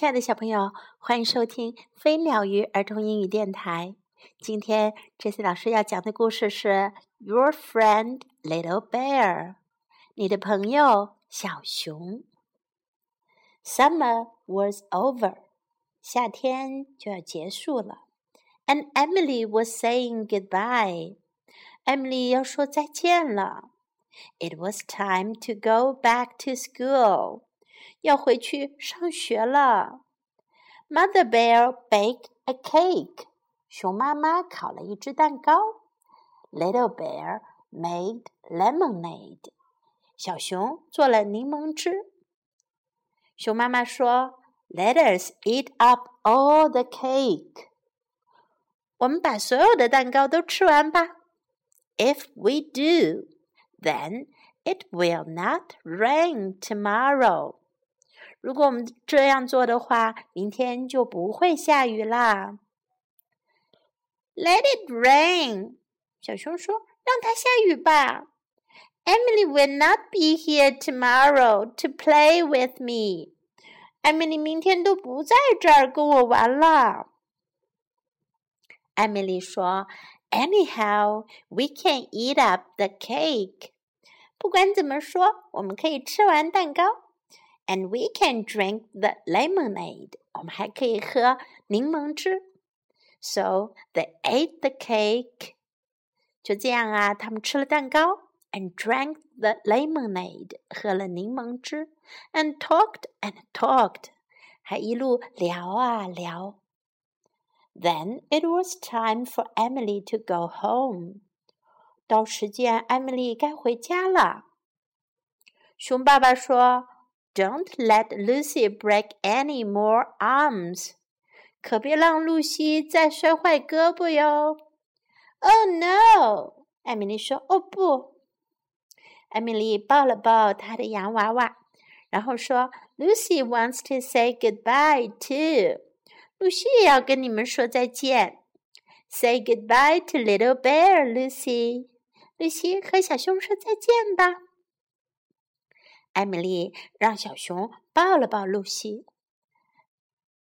亲爱的小朋友，欢迎收听飞鸟鱼儿童英语电台。今天 Jesse 老师要讲的故事是《Your Friend Little Bear》，你的朋友小熊。Summer was over，夏天就要结束了。And Emily was saying goodbye，Emily 要说再见了。It was time to go back to school。要回去上学了。Mother Bear baked a cake。熊妈妈烤了一只蛋糕。Little Bear made lemonade。小熊做了柠檬汁。熊妈妈说：“Let us eat up all the cake。”我们把所有的蛋糕都吃完吧。If we do, then it will not rain tomorrow. 如果我们这样做的话，明天就不会下雨啦。Let it rain，小熊说：“让它下雨吧。” Emily will not be here tomorrow to play with me。艾米丽明天都不在这儿跟我玩了。艾米丽说：“Anyhow, we can eat up the cake。不管怎么说，我们可以吃完蛋糕。” and we can drink the lemonade. 我们还可以喝柠檬汁。So they ate the cake. 就这样啊，他们吃了蛋糕，and drank the lemonade，喝了柠檬汁，and talked and talked，还一路聊啊聊。Then it was time for Emily to go home. 到时间，艾米丽该回家了。熊爸爸说。 Don't let Lucy break any more arms. 可别让露西再摔坏胳膊哟。Oh no！艾米丽说：“哦不。”艾米丽抱了抱她的洋娃娃，然后说：“Lucy wants to say goodbye too。露西也要跟你们说再见。Say goodbye to little bear, Lucy。露西和小熊说再见吧。”艾米丽让小熊抱了抱露西，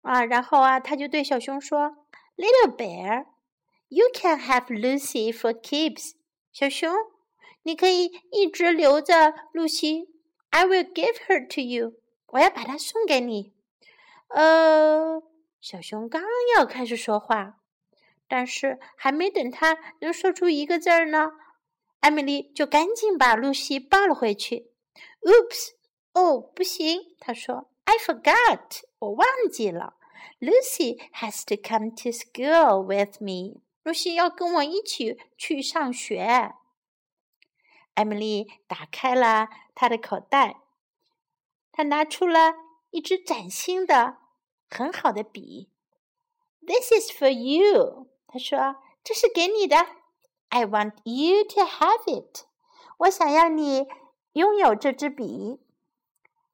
啊，然后啊，他就对小熊说：“Little bear, you can have Lucy for keeps。”小熊，你可以一直留着露西。I will give her to you。我要把它送给你。呃，小熊刚要开始说话，但是还没等他能说出一个字儿呢，艾米丽就赶紧把露西抱了回去。Oops！哦，不行，他说，I forgot，我忘记了。Lucy has to come to school with me。露西要跟我一起去上学。艾米丽打开了她的口袋，她拿出了一支崭新的、很好的笔。This is for you，她说，这是给你的。I want you to have it。我想要你。拥有这支笔，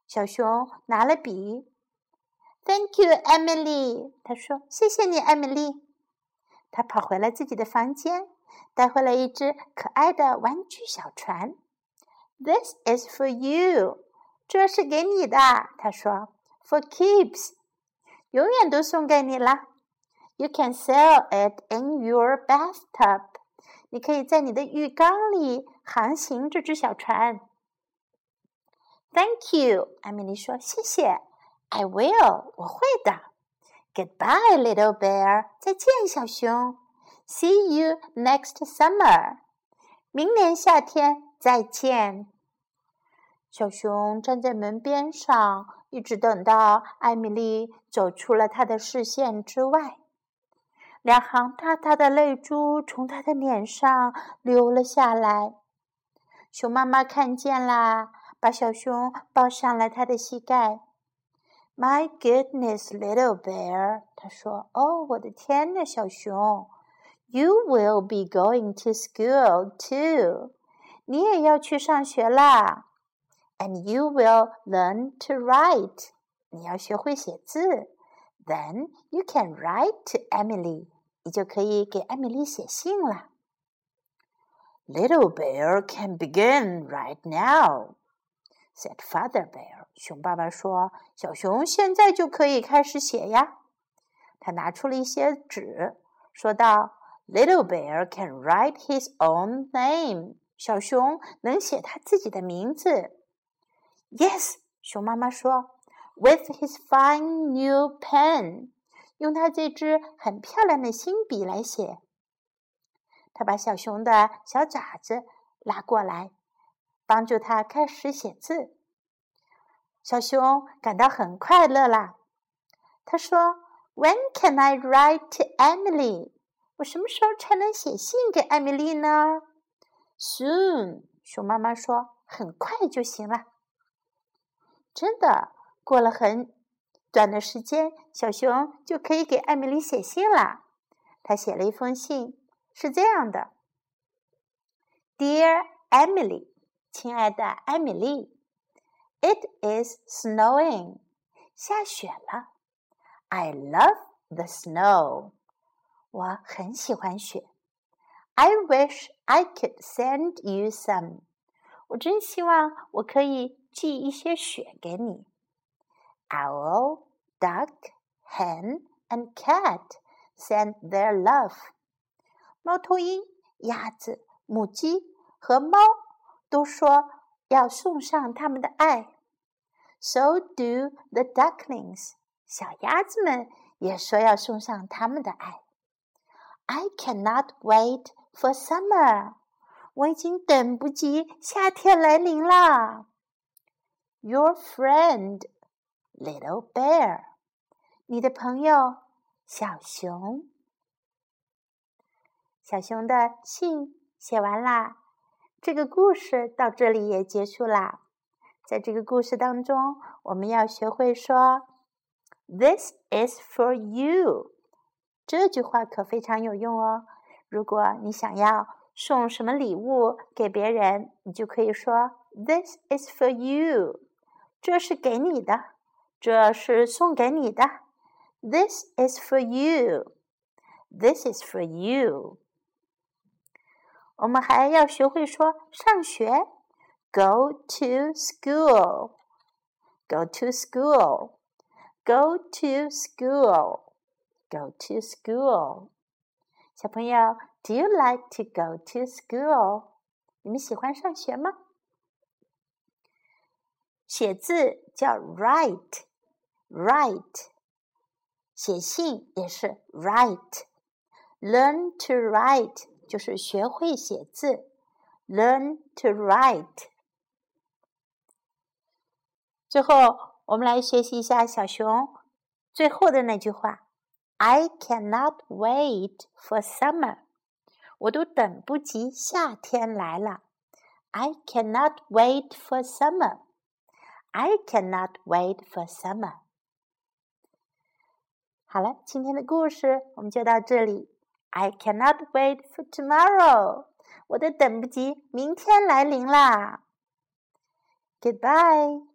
小熊拿了笔。Thank you, Emily。他说：“谢谢你，艾米丽。”他跑回了自己的房间，带回了一只可爱的玩具小船。This is for you。这是给你的。他说：“For keeps，永远都送给你了。You can sail it in your bathtub。你可以在你的浴缸里航行这只小船。” Thank you，艾米丽说：“谢谢。”I will，我会的。Goodbye, little bear，再见，小熊。See you next summer，明年夏天再见。小熊站在门边上，一直等到艾米丽走出了他的视线之外。两行大大的泪珠从他的脸上流了下来。熊妈妈看见啦。把小熊抱上了他的膝盖。My goodness, little bear，他说：“哦，我的天呐，小熊，You will be going to school too，你也要去上学啦。And you will learn to write，你要学会写字。Then you can write to Emily，你就可以给艾米丽写信了。Little bear can begin right now。” Said Father Bear. 熊爸爸说：“小熊现在就可以开始写呀。”他拿出了一些纸，说道：“Little bear can write his own name。小熊能写他自己的名字。” Yes，熊妈妈说：“With his fine new pen，用他这支很漂亮的新笔来写。”他把小熊的小爪子拉过来，帮助他开始写字。小熊感到很快乐啦。他说：“When can I write to Emily？我什么时候才能写信给艾米丽呢？”“Soon。”熊妈妈说：“很快就行了。”真的，过了很短的时间，小熊就可以给艾米丽写信了。他写了一封信，是这样的：“Dear Emily，亲爱的艾米丽。” It is snowing. 下雪了。I love the snow. 我很喜欢雪。I wish I could send you some. 我真希望我可以寄一些雪给你。Owl, duck, hen, and cat send their love. 猫头鹰、鸭子、母鸡和猫 都说要送上他们的爱。So do the ducklings，小鸭子们也说要送上他们的爱。I cannot wait for summer，我已经等不及夏天来临了。Your friend, little bear，你的朋友小熊。小熊的信写完啦， 这个故事到这里也结束啦。在这个故事当中，我们要学会说 “This is for you”。这句话可非常有用哦。如果你想要送什么礼物给别人，你就可以说 “This is for you”。这是给你的，这是送给你的。This is for you. This is for you. 我们还要学会说上学。Go to school. Go to school. Go to school. Go to school. 小朋友，Do you like to go to school？你们喜欢上学吗？写字叫 write，write。写信也是 write。Learn to write 就是学会写字。Learn to write。最后，我们来学习一下小熊最后的那句话：“I cannot wait for summer。”我都等不及夏天来了。I cannot wait for summer. I cannot wait for summer. 好了，今天的故事我们就到这里。I cannot wait for tomorrow. 我都等不及明天来临啦。Goodbye.